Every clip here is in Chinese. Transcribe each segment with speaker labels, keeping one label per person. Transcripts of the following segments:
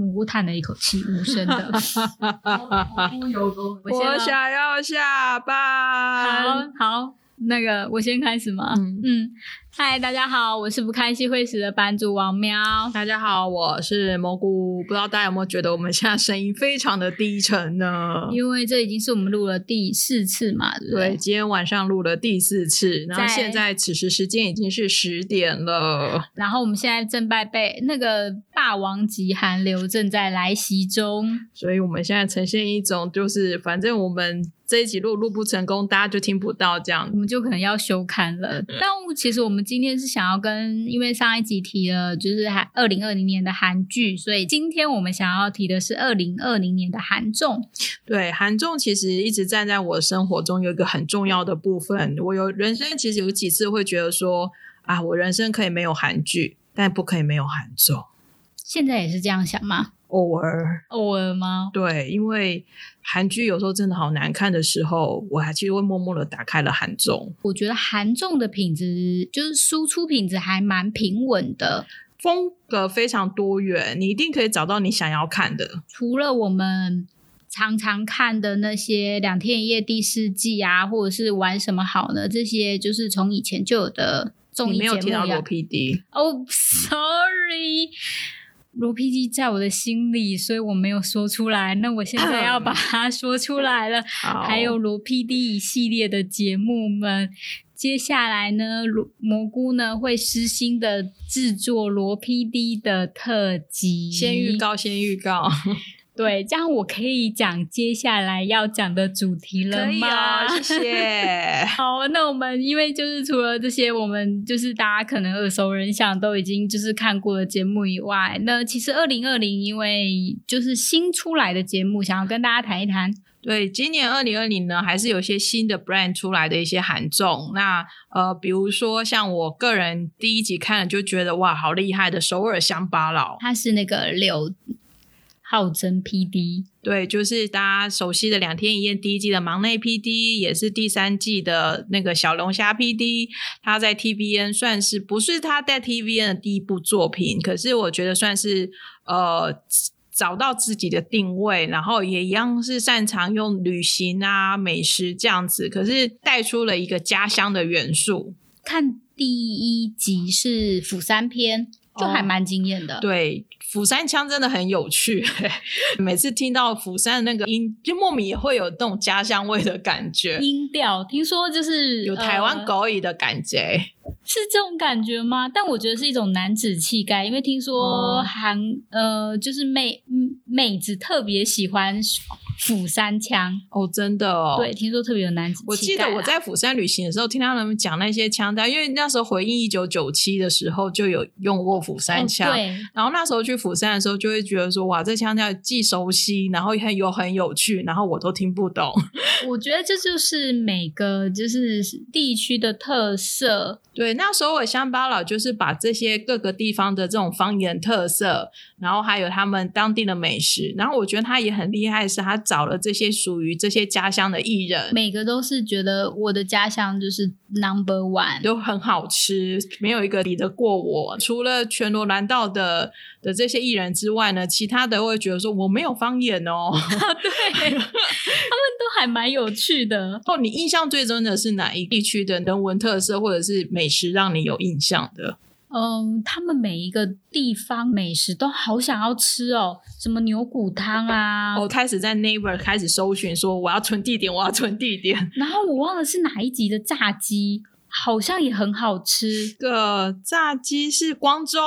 Speaker 1: 蘑菇叹了一口气，无声的。
Speaker 2: 我想要下班。
Speaker 1: 好，好，那个我先开始吗？嗯。嗯嗨，大家好，我是不开心会死的版主王喵。
Speaker 2: 大家好，我是蘑菇。不知道大家有没有觉得我们现在声音非常的低沉呢？
Speaker 1: 因为这已经是我们录了第四次嘛，对不对？
Speaker 2: 对，今天晚上录了第四次，然后现在此时时间已经是十点了。
Speaker 1: 然后我们现在正在被那个霸王级寒流正在来袭中，
Speaker 2: 所以我们现在呈现一种就是，反正我们这一集录录不成功，大家就听不到这样，
Speaker 1: 我们就可能要休刊了。但其实我们。今天是想要跟，因为上一集提了就是韩二零二零年的韩剧，所以今天我们想要提的是二零二零年的韩综。
Speaker 2: 对，韩综其实一直站在我生活中有一个很重要的部分。我有人生其实有几次会觉得说啊，我人生可以没有韩剧，但不可以没有韩综。
Speaker 1: 现在也是这样想吗？
Speaker 2: 偶尔，
Speaker 1: 偶尔吗？
Speaker 2: 对，因为韩剧有时候真的好难看的时候，我还其实会默默的打开了韩综。
Speaker 1: 我觉得韩综的品质就是输出品质还蛮平稳的，
Speaker 2: 风格非常多元，你一定可以找到你想要看的。
Speaker 1: 除了我们常常看的那些《两天一夜》第四季啊，或者是玩什么好呢？这些就是从以前就有的综艺节目。你没有提到罗
Speaker 2: PD？
Speaker 1: 哦，oh，sorry。罗 PD 在我的心里，所以我没有说出来。那我现在要把它说出来了。还有罗 PD 一系列的节目们，接下来呢，蘑菇呢会私心的制作罗 PD 的特辑。
Speaker 2: 先预告，先预告。
Speaker 1: 对，这样我可以讲接下来要讲的主题了吗？可以
Speaker 2: 哦，谢谢。
Speaker 1: 好，那我们因为就是除了这些，我们就是大家可能耳熟能详都已经就是看过的节目以外，那其实二零二零因为就是新出来的节目，想要跟大家谈一谈。
Speaker 2: 对，今年二零二零呢，还是有些新的 brand 出来的一些韩综。那呃，比如说像我个人第一集看了就觉得哇，好厉害的首尔乡巴佬，
Speaker 1: 他是那个柳。浩真 PD，
Speaker 2: 对，就是大家熟悉的《两天一夜》第一季的忙内 PD，也是第三季的那个小龙虾 PD。他在 TVN 算是不是他在 TVN 的第一部作品，可是我觉得算是呃找到自己的定位，然后也一样是擅长用旅行啊、美食这样子，可是带出了一个家乡的元素。
Speaker 1: 看第一集是釜山篇，就还蛮惊艳的。
Speaker 2: 哦，对。釜山腔真的很有趣，每次听到釜山的那个音，就莫名也会有那种家乡味的感觉。
Speaker 1: 音调听说就是
Speaker 2: 有台湾狗语的感觉。呃
Speaker 1: 是这种感觉吗？但我觉得是一种男子气概，因为听说韩、哦、呃，就是妹妹子特别喜欢釜山腔
Speaker 2: 哦，真的哦。
Speaker 1: 对，听说特别有男子气概。
Speaker 2: 我记得我在釜山旅行的时候，听他们讲那些腔调，因为那时候回忆一九九七的时候就有用过釜山腔、哦。对。然后那时候去釜山的时候，就会觉得说，哇，这腔调既熟悉，然后又很有很有趣，然后我都听不懂。
Speaker 1: 我觉得这就是每个就是地区的特色。
Speaker 2: 对，那首尔乡巴佬就是把这些各个地方的这种方言特色，然后还有他们当地的美食，然后我觉得他也很厉害，是他找了这些属于这些家乡的艺人，
Speaker 1: 每个都是觉得我的家乡就是 number one，
Speaker 2: 都很好吃，没有一个比得过我。除了全罗南道的的这些艺人之外呢，其他的会觉得说我没有方言哦，
Speaker 1: 对，他们都还蛮有趣的。
Speaker 2: 哦，你印象最深的是哪一地区的人文特色或者是美食让你有印象的？
Speaker 1: 嗯，他们每一个地方美食都好想要吃哦，什么牛骨汤啊！
Speaker 2: 我开始在 Naver 开始搜寻，说我要存地点，我要存地点。
Speaker 1: 然后我忘了是哪一集的炸鸡，好像也很好吃。
Speaker 2: 个炸鸡是光州。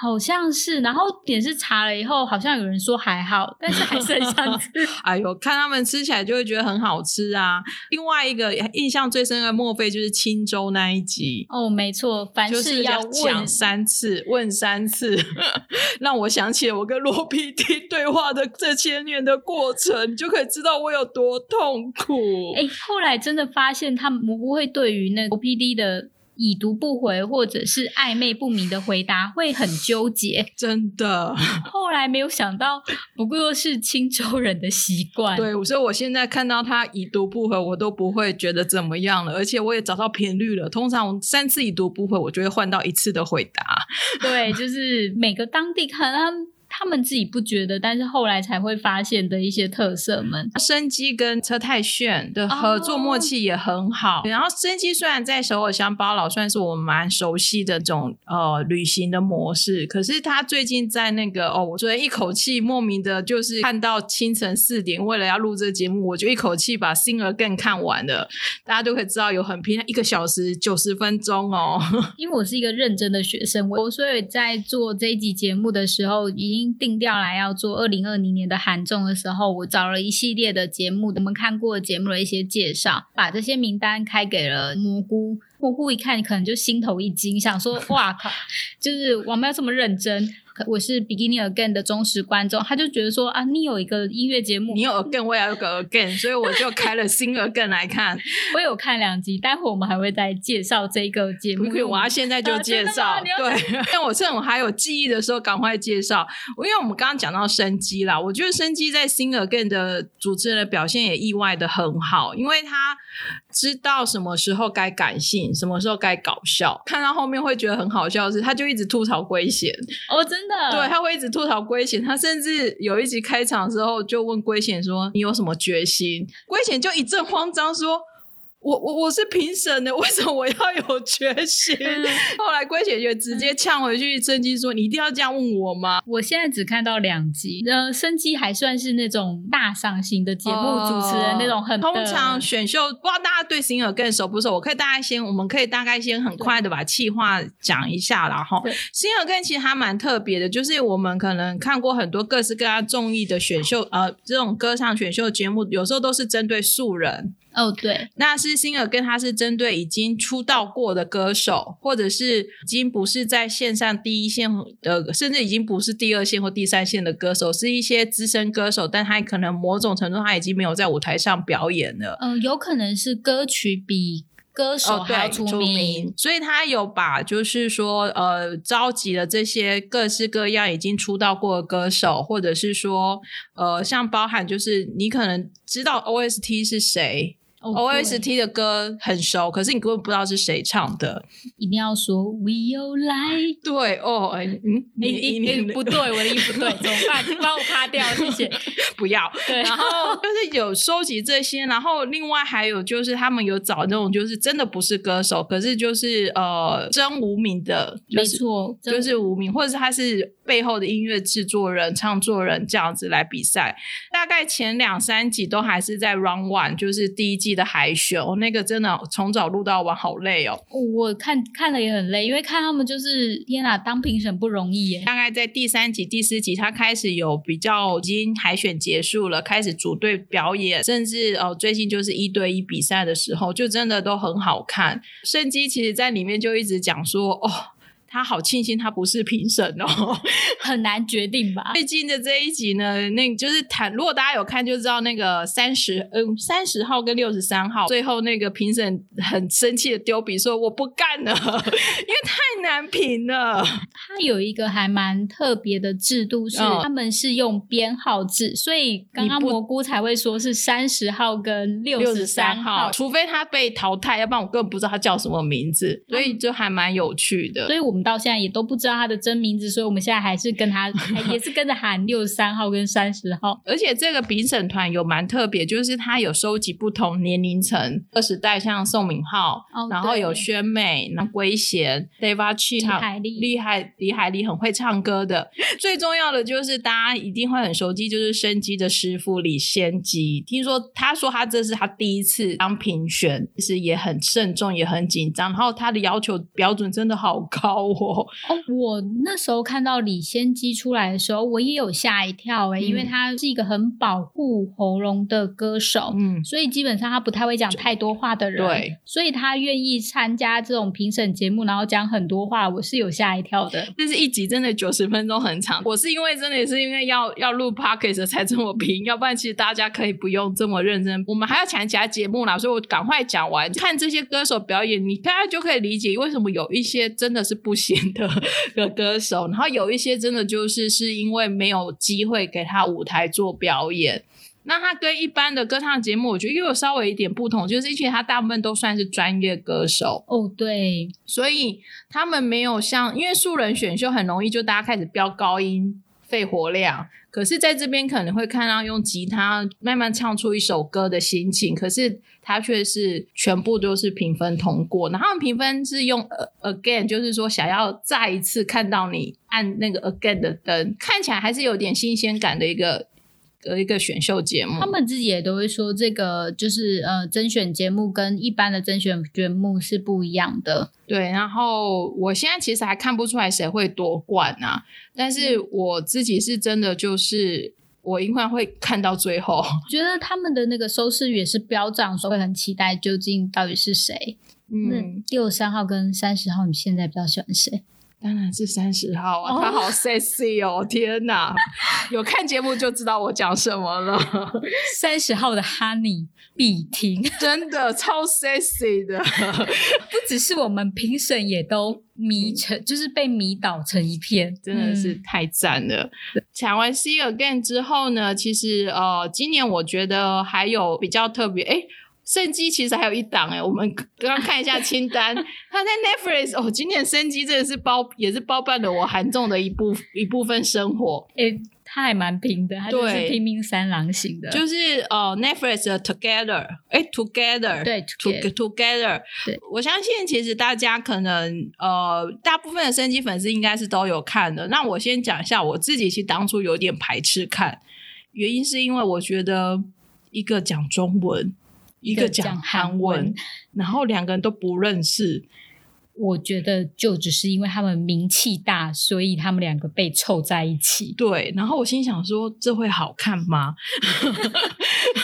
Speaker 1: 好像是，然后点是查了以后，好像有人说还好，但是还是很想吃。
Speaker 2: 哎呦，看他们吃起来就会觉得很好吃啊！另外一个印象最深的，莫非就是青州那一集？
Speaker 1: 哦，没错，凡事要讲
Speaker 2: 三次，问三次，让我想起了我跟罗 PD 对话的这千年的过程，你就可以知道我有多痛苦。
Speaker 1: 哎，后来真的发现他们不会对于那个罗 PD 的。已读不回，或者是暧昧不明的回答，会很纠结。
Speaker 2: 真的，
Speaker 1: 后来没有想到，不过是青州人的习惯。
Speaker 2: 对，所以我现在看到他已读不回，我都不会觉得怎么样了。而且我也找到频率了，通常我三次已读不回，我就会换到一次的回答。
Speaker 1: 对，就是每个当地看他们。他们自己不觉得，但是后来才会发现的一些特色们。
Speaker 2: 生机跟车太炫的合作默契也很好。Oh. 然后生机虽然在首尔乡包老算是我们蛮熟悉的这种呃旅行的模式，可是他最近在那个哦，我昨天一口气莫名的就是看到清晨四点，为了要录这个节目，我就一口气把《Think Again》看完了。大家都可以知道有很平，一个小时九十分钟哦。
Speaker 1: 因为我是一个认真的学生，我所以在做这一集节目的时候，已 经定调来要做二零二零年的韩综的时候，我找了一系列的节目，我们看过节目的一些介绍，把这些名单开给了蘑菇。蘑菇一看，可能就心头一惊，想说：“哇靠，就是我们要这么认真。”我是 Beginning Again 的忠实观众，他就觉得说啊，你有一个音乐节目，
Speaker 2: 你有 Again，我也有个 Again，所以我就开了新 Again 来看。
Speaker 1: 我有看两集，待会我们还会再介绍这个节目。
Speaker 2: 不可以，我要现在就介绍。啊、对，但我趁我还有记忆的时候，赶快介绍。因为我们刚刚讲到生机啦，我觉得生机在新 Again 的主持人的表现也意外的很好，因为他知道什么时候该感性，什么时候该搞笑。看到后面会觉得很好笑的是，他就一直吐槽圭贤。
Speaker 1: 哦，真的。
Speaker 2: 对，他会一直吐槽圭贤，他甚至有一集开场的时候就问圭贤说：“你有什么决心？”圭贤就一阵慌张说。我我我是评审的，为什么我要有决心？嗯、后来龟姐就直接呛回去，生机说：“你一定要这样问我吗？”
Speaker 1: 我现在只看到两集，呃，生机还算是那种大赏型的节目主持人，那种很、
Speaker 2: 哦、通常选秀，不知道大家对 Singer 更熟不熟？我可以大概先，我们可以大概先很快的把企划讲一下，然后 Singer 更其实还蛮特别的，就是我们可能看过很多各式各样综艺的选秀，呃，这种歌唱选秀节目，有时候都是针对素人。
Speaker 1: 哦，oh, 对，
Speaker 2: 那是 Singer 跟他是针对已经出道过的歌手，或者是已经不是在线上第一线的，甚至已经不是第二线或第三线的歌手，是一些资深歌手，但他可能某种程度他已经没有在舞台上表演了。
Speaker 1: 嗯、呃，有可能是歌曲比歌手还要出名，哦、出名，
Speaker 2: 所以他有把就是说呃召集了这些各式各样已经出道过的歌手，或者是说呃像包含就是你可能知道 OST 是谁。O S T 的歌很熟，可是你根本不知道是谁唱的。
Speaker 1: 一定要说 We All Like
Speaker 2: 对哦，嗯，
Speaker 1: 你你你不对，我的意思不对，怎么办？帮我擦掉，谢谢。
Speaker 2: 不要。对，然后就是有收集这些，然后另外还有就是他们有找那种就是真的不是歌手，可是就是呃真无名的，
Speaker 1: 没错，
Speaker 2: 就是无名，或者是他是背后的音乐制作人、唱作人这样子来比赛。大概前两三集都还是在 Round One，就是第一季。的海选，我、哦、那个真的从早录到晚，好累哦。
Speaker 1: 我看看了也很累，因为看他们就是天哪，当评审不容易耶。
Speaker 2: 大概在第三集、第四集，他开始有比较已经海选结束了，开始组队表演，甚至哦，最近就是一对一比赛的时候，就真的都很好看。圣基其实在里面就一直讲说哦。他好庆幸他不是评审哦，
Speaker 1: 很难决定吧？
Speaker 2: 最近的这一集呢，那就是谈，如果大家有看就知道那个三十，嗯，三十号跟六十三号，最后那个评审很生气的丢笔说我不干了，因为太难评了。
Speaker 1: 他有一个还蛮特别的制度，是他们是用编号制，所以刚刚蘑菇才会说是三十号跟六十三号，
Speaker 2: 除非他被淘汰，要不然我根本不知道他叫什么名字，所以就还蛮有趣的。
Speaker 1: 所以我们。到现在也都不知道他的真名字，所以我们现在还是跟他，也是跟着喊六十三号跟三十号。
Speaker 2: 而且这个评审团有蛮特别，就是他有收集不同年龄层，二十代像宋敏浩，哦、然后有宣美、那圭贤、David Chii 李海利，厉害，李海利很会唱歌的。最重要的就是大家一定会很熟悉，就是生机的师傅李先基。听说他说他这是他第一次当评选，其实也很慎重，也很紧张，然后他的要求标准真的好高。
Speaker 1: 哦，我那时候看到李仙基出来的时候，我也有吓一跳哎、欸，嗯、因为他是一个很保护喉咙的歌手，嗯，所以基本上他不太会讲太多话的人，对，所以他愿意参加这种评审节目，然后讲很多话，我是有吓一跳的。
Speaker 2: 但是一集真的九十分钟很长，我是因为真的是因为要要录 podcast 才这么拼，要不然其实大家可以不用这么认真，我们还要抢其他节目啦，所以我赶快讲完，看这些歌手表演，你大家就可以理解为什么有一些真的是不。型的 的歌手，然后有一些真的就是是因为没有机会给他舞台做表演。那他跟一般的歌唱节目，我觉得又有稍微一点不同，就是因为他大部分都算是专业歌手
Speaker 1: 哦，对，
Speaker 2: 所以他们没有像因为素人选秀很容易就大家开始飙高音。肺活量。可是在这边可能会看到用吉他慢慢唱出一首歌的心情，可是它却是全部都是评分通过。然后评分是用 again，就是说想要再一次看到你按那个 again 的灯，看起来还是有点新鲜感的一个。的一个选秀节目，
Speaker 1: 他们自己也都会说，这个就是呃，甄选节目跟一般的甄选节目是不一样的。
Speaker 2: 对，然后我现在其实还看不出来谁会夺冠啊，但是我自己是真的就是我应该会看到最后。
Speaker 1: 觉得他们的那个收视率也是飙涨，所以会很期待究竟到底是谁。嗯，六十三号跟三十号，你现在比较喜欢谁？
Speaker 2: 当然是三十号啊，他好 sexy 哦！天哪，有看节目就知道我讲什么了。
Speaker 1: 三十号的 Honey 必听，
Speaker 2: 真的超 sexy 的，
Speaker 1: 不只是我们评审也都迷成，嗯、就是被迷倒成一片，
Speaker 2: 真的是太赞了。抢、嗯、完 See Again 之后呢，其实呃，今年我觉得还有比较特别，诶生机其实还有一档哎，我们刚刚看一下清单，他在 Netflix 哦，今年生机真的是包也是包办了我韩综的一部一部分生活。
Speaker 1: 诶，他还蛮拼的，他就是拼命三郎型的，
Speaker 2: 就是呃 Netflix 的 Together，诶 Together，
Speaker 1: 对
Speaker 2: Together，, Together 对，我相信其实大家可能呃大部分的生机粉丝应该是都有看的。那我先讲一下我自己，其实当初有点排斥看，原因是因为我觉得一个讲中文。一个讲韩文，然后两个人都不认识。
Speaker 1: 我觉得就只是因为他们名气大，所以他们两个被凑在一起。
Speaker 2: 对，然后我心想说，这会好看吗？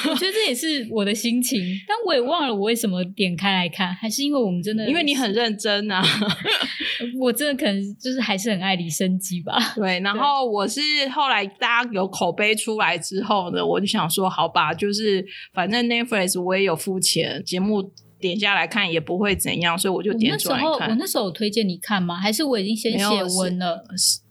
Speaker 1: 我觉得这也是我的心情，但我也忘了我为什么点开来看，还是因为我们真的，
Speaker 2: 因为你很认真啊。
Speaker 1: 我真的可能就是还是很爱李生基吧。
Speaker 2: 对，然后我是后来大家有口碑出来之后呢，我就想说，好吧，就是反正 Netflix 我也有付钱节目。点下来看也不会怎样，所以我就点出来看。
Speaker 1: 我那时候，我那时候有推荐你看吗？还是我已经先写文了？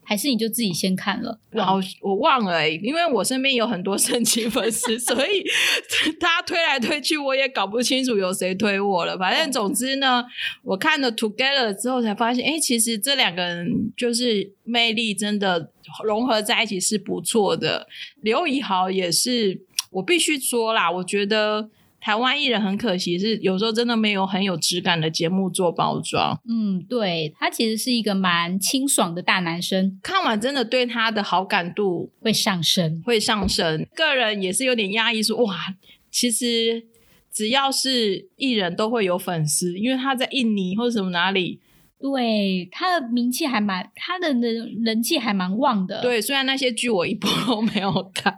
Speaker 1: 还是你就自己先看了？
Speaker 2: 然后我忘了、欸，因为我身边有很多神奇粉丝，所以 他推来推去，我也搞不清楚有谁推我了。反正总之呢，我看了 Together 之后才发现，哎、欸，其实这两个人就是魅力真的融合在一起是不错的。刘以豪也是，我必须说啦，我觉得。台湾艺人很可惜，是有时候真的没有很有质感的节目做包装。
Speaker 1: 嗯，对，他其实是一个蛮清爽的大男生，
Speaker 2: 看完真的对他的好感度
Speaker 1: 会上升，
Speaker 2: 会上升。个人也是有点压抑，说哇，其实只要是艺人都会有粉丝，因为他在印尼或者什么哪里。
Speaker 1: 对，他的名气还蛮，他的人人气还蛮旺的。
Speaker 2: 对，虽然那些剧我一部都没有看，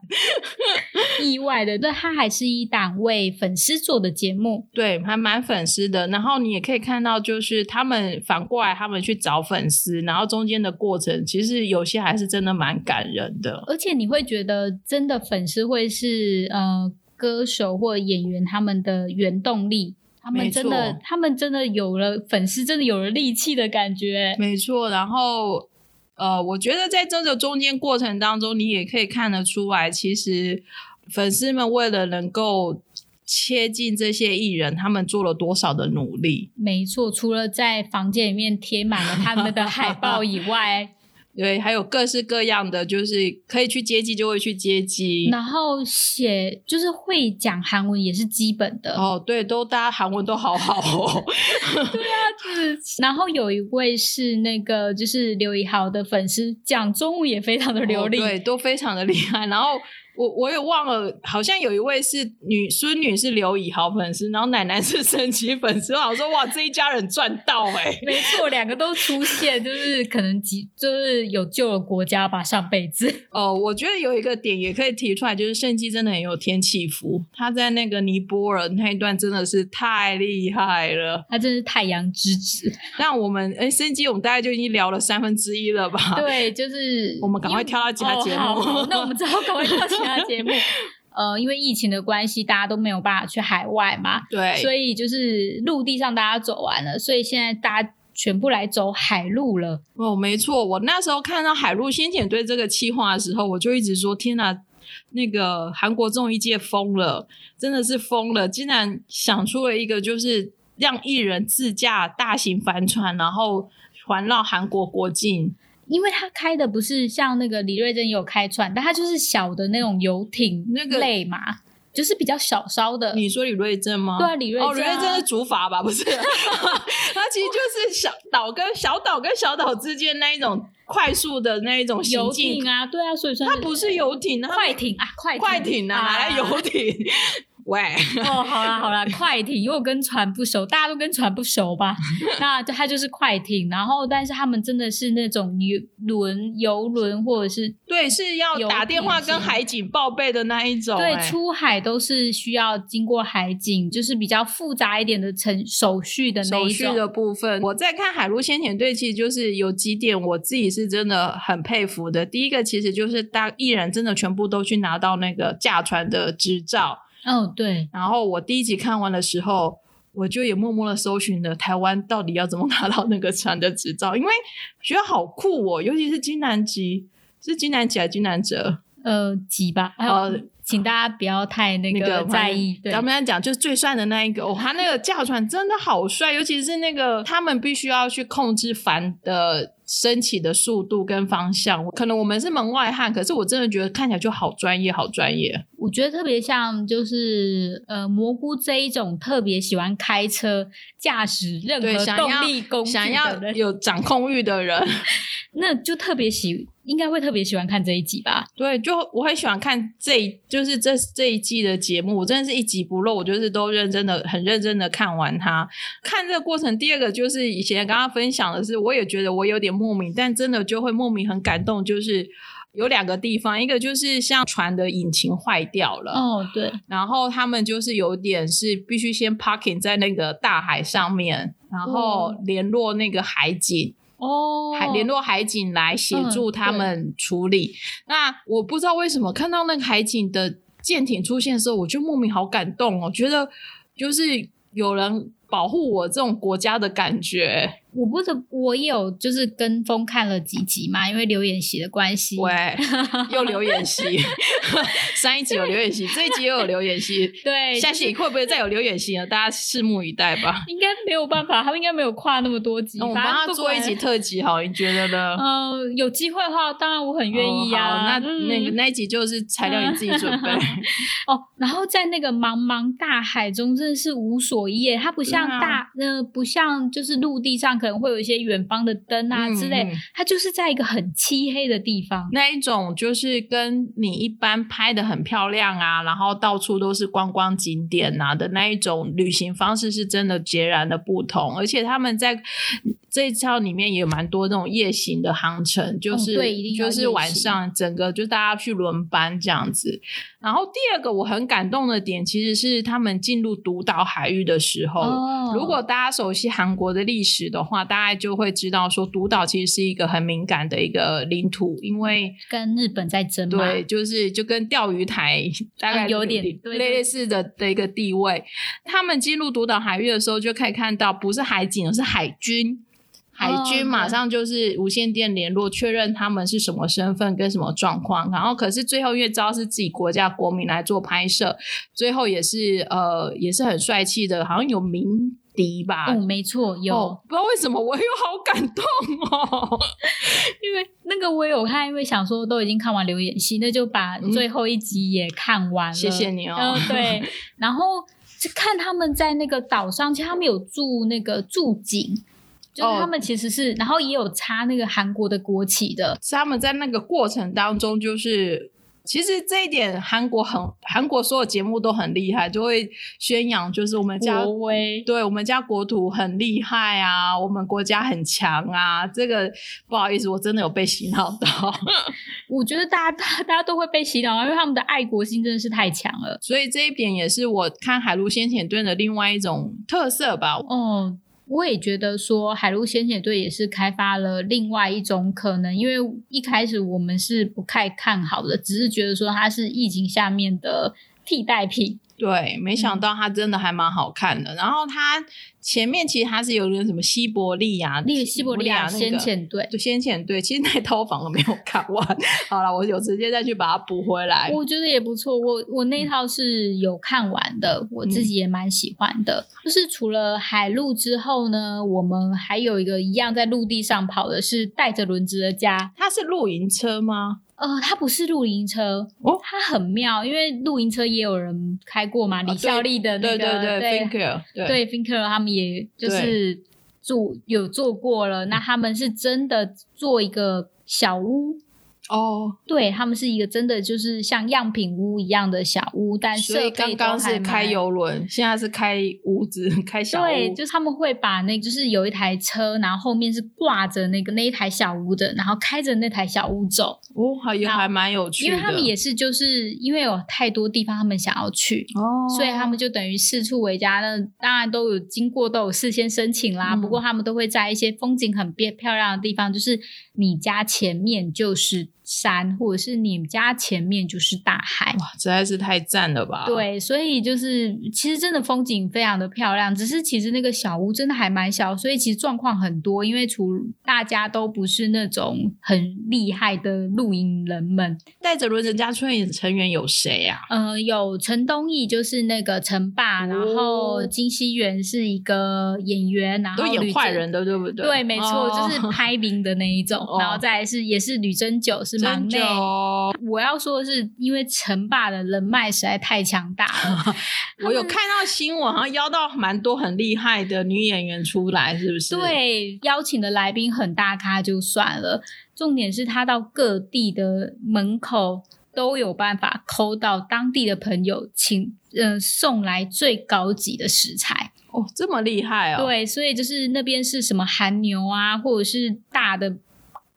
Speaker 1: 意外的，但他还是一档为粉丝做的节目。
Speaker 2: 对，还蛮粉丝的。然后你也可以看到，就是他们反过来，他们去找粉丝，然后中间的过程，其实有些还是真的蛮感人的。
Speaker 1: 而且你会觉得，真的粉丝会是呃歌手或演员他们的原动力。他们真的，他们真的有了粉丝，真的有了力气的感觉。
Speaker 2: 没错，然后呃，我觉得在这个中间过程当中，你也可以看得出来，其实粉丝们为了能够切近这些艺人，他们做了多少的努力。
Speaker 1: 没错，除了在房间里面贴满了他们的海报以外。
Speaker 2: 对，还有各式各样的，就是可以去接机就会去接机，
Speaker 1: 然后写就是会讲韩文也是基本的
Speaker 2: 哦。对，都大家韩文都好好哦。
Speaker 1: 对啊，就是。然后有一位是那个就是刘以豪的粉丝，讲中文也非常的流利，
Speaker 2: 哦，对，都非常的厉害。然后。我我也忘了，好像有一位是女孙女是刘以豪粉丝，然后奶奶是升级粉丝。我说，哇，这一家人赚到哎、欸！
Speaker 1: 没错，两个都出现，就是可能几就是有救了国家吧，上辈子。
Speaker 2: 哦，我觉得有一个点也可以提出来，就是圣基真的很有天气福。他在那个尼泊尔那一段真的是太厉害了，
Speaker 1: 他真是太阳之子。
Speaker 2: 那我们哎，圣基我们大概就已经聊了三分之一了吧？
Speaker 1: 对，就是
Speaker 2: 我们赶快跳到其他节目。
Speaker 1: 哦、那我们只好赶快跳其他节目。呃，因为疫情的关系，大家都没有办法去海外嘛，
Speaker 2: 对，
Speaker 1: 所以就是陆地上大家走完了，所以现在大家全部来走海路了。
Speaker 2: 哦，没错，我那时候看到海路先遣队这个企划的时候，我就一直说：天哪，那个韩国综艺界疯了，真的是疯了，竟然想出了一个就是让艺人自驾大型帆船，然后环绕韩国国境。
Speaker 1: 因为他开的不是像那个李瑞珍有开船，但他就是小的那种游艇那个类嘛。就是比较小烧的，
Speaker 2: 你说李瑞珍吗？
Speaker 1: 对啊，李瑞珍、啊。
Speaker 2: 哦，李瑞珍是竹筏吧？不是，它其实就是小岛跟小岛跟小岛之间那一种快速的那一种
Speaker 1: 游艇啊，对啊，所以说
Speaker 2: 它不是游艇啊，
Speaker 1: 快艇啊，快艇
Speaker 2: 快艇啊，哪来游艇？喂，
Speaker 1: 哦，好啦 好啦，快艇，因为我跟船不熟，大家都跟船不熟吧？那它就是快艇，然后但是他们真的是那种游轮、游轮或者是
Speaker 2: 对，是要打电话跟海警报备的那一种。
Speaker 1: 对，出海都是需要经过海警，就是比较复杂一点的程手续的那一种
Speaker 2: 手续的部分。我在看海陆先遣队，其实就是有几点我自己是真的很佩服的。第一个，其实就是当艺人真的全部都去拿到那个驾船的执照。
Speaker 1: 哦，对。
Speaker 2: 然后我第一集看完的时候，我就也默默的搜寻了台湾到底要怎么拿到那个船的执照，因为觉得好酷哦，尤其是金南吉，是金南吉还是金南哲？
Speaker 1: 呃，吉吧。呃，请大家不要太那个在意。
Speaker 2: 咱们讲就是最帅的那一个，哦，他那个驾船真的好帅，尤其是那个他们必须要去控制帆的。升起的速度跟方向，可能我们是门外汉，可是我真的觉得看起来就好专业，好专业。
Speaker 1: 我觉得特别像就是呃蘑菇这一种特别喜欢开车、驾驶任何动力工
Speaker 2: 想要有掌控欲的人，
Speaker 1: 那就特别喜。应该会特别喜欢看这一集吧？
Speaker 2: 对，就我很喜欢看这一，就是这这一季的节目，我真的是一集不漏，我就是都认真的、很认真的看完它。看这个过程，第二个就是以前刚刚分享的是，我也觉得我有点莫名，但真的就会莫名很感动，就是有两个地方，一个就是像船的引擎坏掉了，
Speaker 1: 哦，对，
Speaker 2: 然后他们就是有点是必须先 parking 在那个大海上面，然后联络那个海警。
Speaker 1: 哦，
Speaker 2: 海联络海警来协助他们处理。嗯、那我不知道为什么看到那个海警的舰艇出现的时候，我就莫名好感动哦，觉得就是有人保护我这种国家的感觉。
Speaker 1: 我不是，我也有就是跟风看了几集嘛，因为刘演习的关系。
Speaker 2: 喂，又刘演习，上一集有刘演习，这一集又有刘演习。
Speaker 1: 对，
Speaker 2: 下期会不会再有刘演习呢？大家拭目以待吧。
Speaker 1: 应该没有办法，他们应该没有跨那么多集。
Speaker 2: 我们帮他做一集特辑，好，你觉得呢？
Speaker 1: 嗯、呃，有机会的话，当然我很愿意呀、啊。
Speaker 2: 哦、那、嗯、那个那一集就是材料你自己准备。
Speaker 1: 哦，然后在那个茫茫大海中，真的是无所依。它不像大，嗯、呃，不像就是陆地上。可能会有一些远方的灯啊之类，它就是在一个很漆黑的地方。
Speaker 2: 那一种就是跟你一般拍的很漂亮啊，然后到处都是观光景点啊的那一种旅行方式，是真的截然的不同。而且他们在这一套里面也有蛮多那种夜行的航程，就是、哦、对，就是晚上整个就大家去轮班这样子。然后第二个我很感动的点，其实是他们进入独岛海域的时候。哦、如果大家熟悉韩国的历史的话，大概就会知道说，独岛其实是一个很敏感的一个领土，因为
Speaker 1: 跟日本在争。
Speaker 2: 对，就是就跟钓鱼台 大概有点类似的的一个地位。他们进入独岛海域的时候，就可以看到不是海警，而是海军。海军马上就是无线电联络，确认他们是什么身份跟什么状况。然后，可是最后因为知道是自己国家国民来做拍摄，最后也是呃也是很帅气的，好像有鸣笛吧？
Speaker 1: 嗯，没错，有。
Speaker 2: 哦，不知道为什么我又好感动哦，
Speaker 1: 因为那个我有看，因为想说都已经看完留言戏，那就把最后一集也看完了。
Speaker 2: 谢谢你哦。
Speaker 1: 嗯，对。然后就看他们在那个岛上，其实他们有住那个住景。就是他们其实是，oh, 然后也有插那个韩国的国旗的。
Speaker 2: 是他们在那个过程当中，就是其实这一点韩国很，韩国所有节目都很厉害，就会宣扬就是我们家
Speaker 1: 国威，
Speaker 2: 对我们家国土很厉害啊，我们国家很强啊。这个不好意思，我真的有被洗脑到。
Speaker 1: 我觉得大家大 大家都会被洗脑，因为他们的爱国心真的是太强了。
Speaker 2: 所以这一点也是我看海陆先遣队的另外一种特色吧。
Speaker 1: 哦。我也觉得说，海陆先遣队也是开发了另外一种可能，因为一开始我们是不太看好的，只是觉得说它是疫情下面的替代品。
Speaker 2: 对，没想到它真的还蛮好看的。嗯、然后他前面其实他是有个什么西伯利亚，那个
Speaker 1: 西伯利亚先遣队，
Speaker 2: 就，先遣队。其实那套房都没有看完。好了，我有直接再去把它补回来。
Speaker 1: 我觉得也不错。我我那套是有看完的，嗯、我自己也蛮喜欢的。就是除了海陆之后呢，我们还有一个一样在陆地上跑的是带着轮子的家。
Speaker 2: 它是露营车吗？
Speaker 1: 呃，它不是露营车哦，它很妙，因为露营车也有人开过嘛。李孝利的那个，
Speaker 2: 对对对，Finker，
Speaker 1: 对 Finker，他们也就是做有做过了。那他们是真的做一个小屋。
Speaker 2: 哦，
Speaker 1: 对，他们是一个真的就是像样品屋一样的小屋，但是
Speaker 2: 所以刚刚是开游轮，现在是开屋子，开小屋。
Speaker 1: 对，就是他们会把那，就是有一台车，然后后面是挂着那个那一台小屋的，然后开着那台小屋走。
Speaker 2: 哦，还也还蛮有趣的，
Speaker 1: 因为他们也是就是因为有太多地方他们想要去，哦，所以他们就等于四处为家。那当然都有经过，都有事先申请啦。嗯、不过他们都会在一些风景很变漂亮的地方，就是你家前面就是。山，或者是你们家前面就是大海，
Speaker 2: 哇，实在是太赞了吧！
Speaker 1: 对，所以就是其实真的风景非常的漂亮，只是其实那个小屋真的还蛮小，所以其实状况很多，因为除大家都不是那种很厉害的露营人们。
Speaker 2: 带着轮子家出演成员有谁啊？
Speaker 1: 呃，有陈东义，就是那个陈爸，哦、然后金熙元是一个演员，然后
Speaker 2: 都演坏人的，对不对？
Speaker 1: 对，没错，哦、就是拍名的那一种，哦、然后再来是也是吕珍九是。忙内，我要说的是，因为陈爸的人脉实在太强大了。
Speaker 2: 我有看到新闻，好像邀到蛮多很厉害的女演员出来，是不是？
Speaker 1: 对，邀请的来宾很大咖就算了，重点是他到各地的门口都有办法抠到当地的朋友，请呃送来最高级的食材
Speaker 2: 哦，这么厉害哦。
Speaker 1: 对，所以就是那边是什么韩牛啊，或者是大的。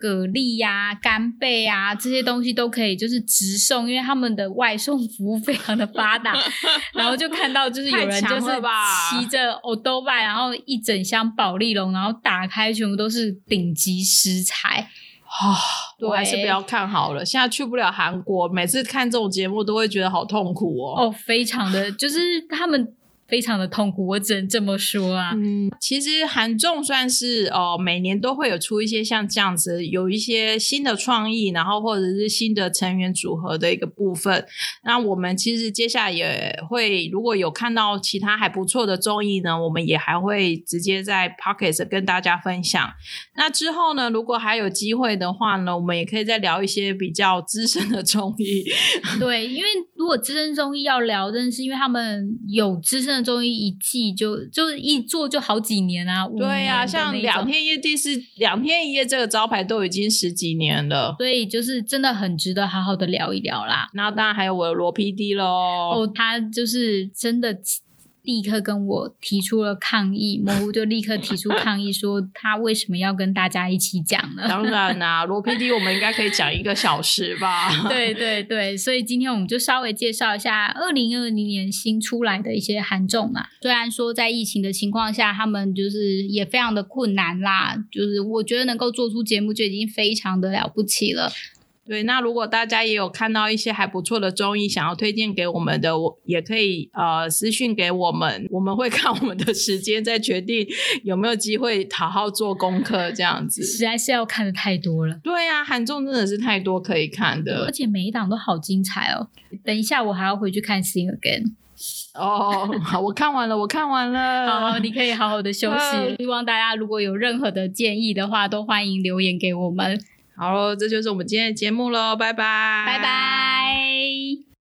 Speaker 1: 蛤蜊呀、啊、干贝啊，这些东西都可以就是直送，因为他们的外送服务非常的发达。然后就看到就是有人就是骑着欧兜拜，然后一整箱保利龙，然后打开全部都是顶级食材。
Speaker 2: 啊、哦，我还是不要看好了。现在去不了韩国，每次看这种节目都会觉得好痛苦哦。
Speaker 1: 哦，非常的，就是他们。非常的痛苦，我只能这么说啊。
Speaker 2: 嗯，其实韩综算是哦，每年都会有出一些像这样子，有一些新的创意，然后或者是新的成员组合的一个部分。那我们其实接下来也会，如果有看到其他还不错的综艺呢，我们也还会直接在 Podcast 跟大家分享。那之后呢，如果还有机会的话呢，我们也可以再聊一些比较资深的综艺。
Speaker 1: 对，因为如果资深中医要聊，真的是因为他们有资深。的中医一季就就一做就好几年啊，
Speaker 2: 对呀、啊，像两天一夜第四两天一夜这个招牌都已经十几年了，
Speaker 1: 所以就是真的很值得好好的聊一聊啦。
Speaker 2: 然后当然还有我的罗 PD 喽，
Speaker 1: 哦，他就是真的。立刻跟我提出了抗议，蘑菇就立刻提出抗议，说 他为什么要跟大家一起讲呢？
Speaker 2: 当然啦、啊，罗 PD 我们应该可以讲一个小时吧？
Speaker 1: 对 对对，所以今天我们就稍微介绍一下二零二零年新出来的一些韩综嘛。虽然说在疫情的情况下，他们就是也非常的困难啦，就是我觉得能够做出节目就已经非常的了不起了。
Speaker 2: 对，那如果大家也有看到一些还不错的综艺，想要推荐给我们的，我也可以呃私讯给我们，我们会看我们的时间再决定有没有机会好好做功课这样子。
Speaker 1: 实在是要看的太多了。
Speaker 2: 对呀、啊，韩综真的是太多可以看的，
Speaker 1: 而且每一档都好精彩哦。等一下我还要回去看《Sing Again》。
Speaker 2: 哦，好，我看完了，我看完了。
Speaker 1: 好，你可以好好的休息。希望大家如果有任何的建议的话，都欢迎留言给我们。
Speaker 2: 好喽这就是我们今天的节目喽拜拜。
Speaker 1: 拜拜。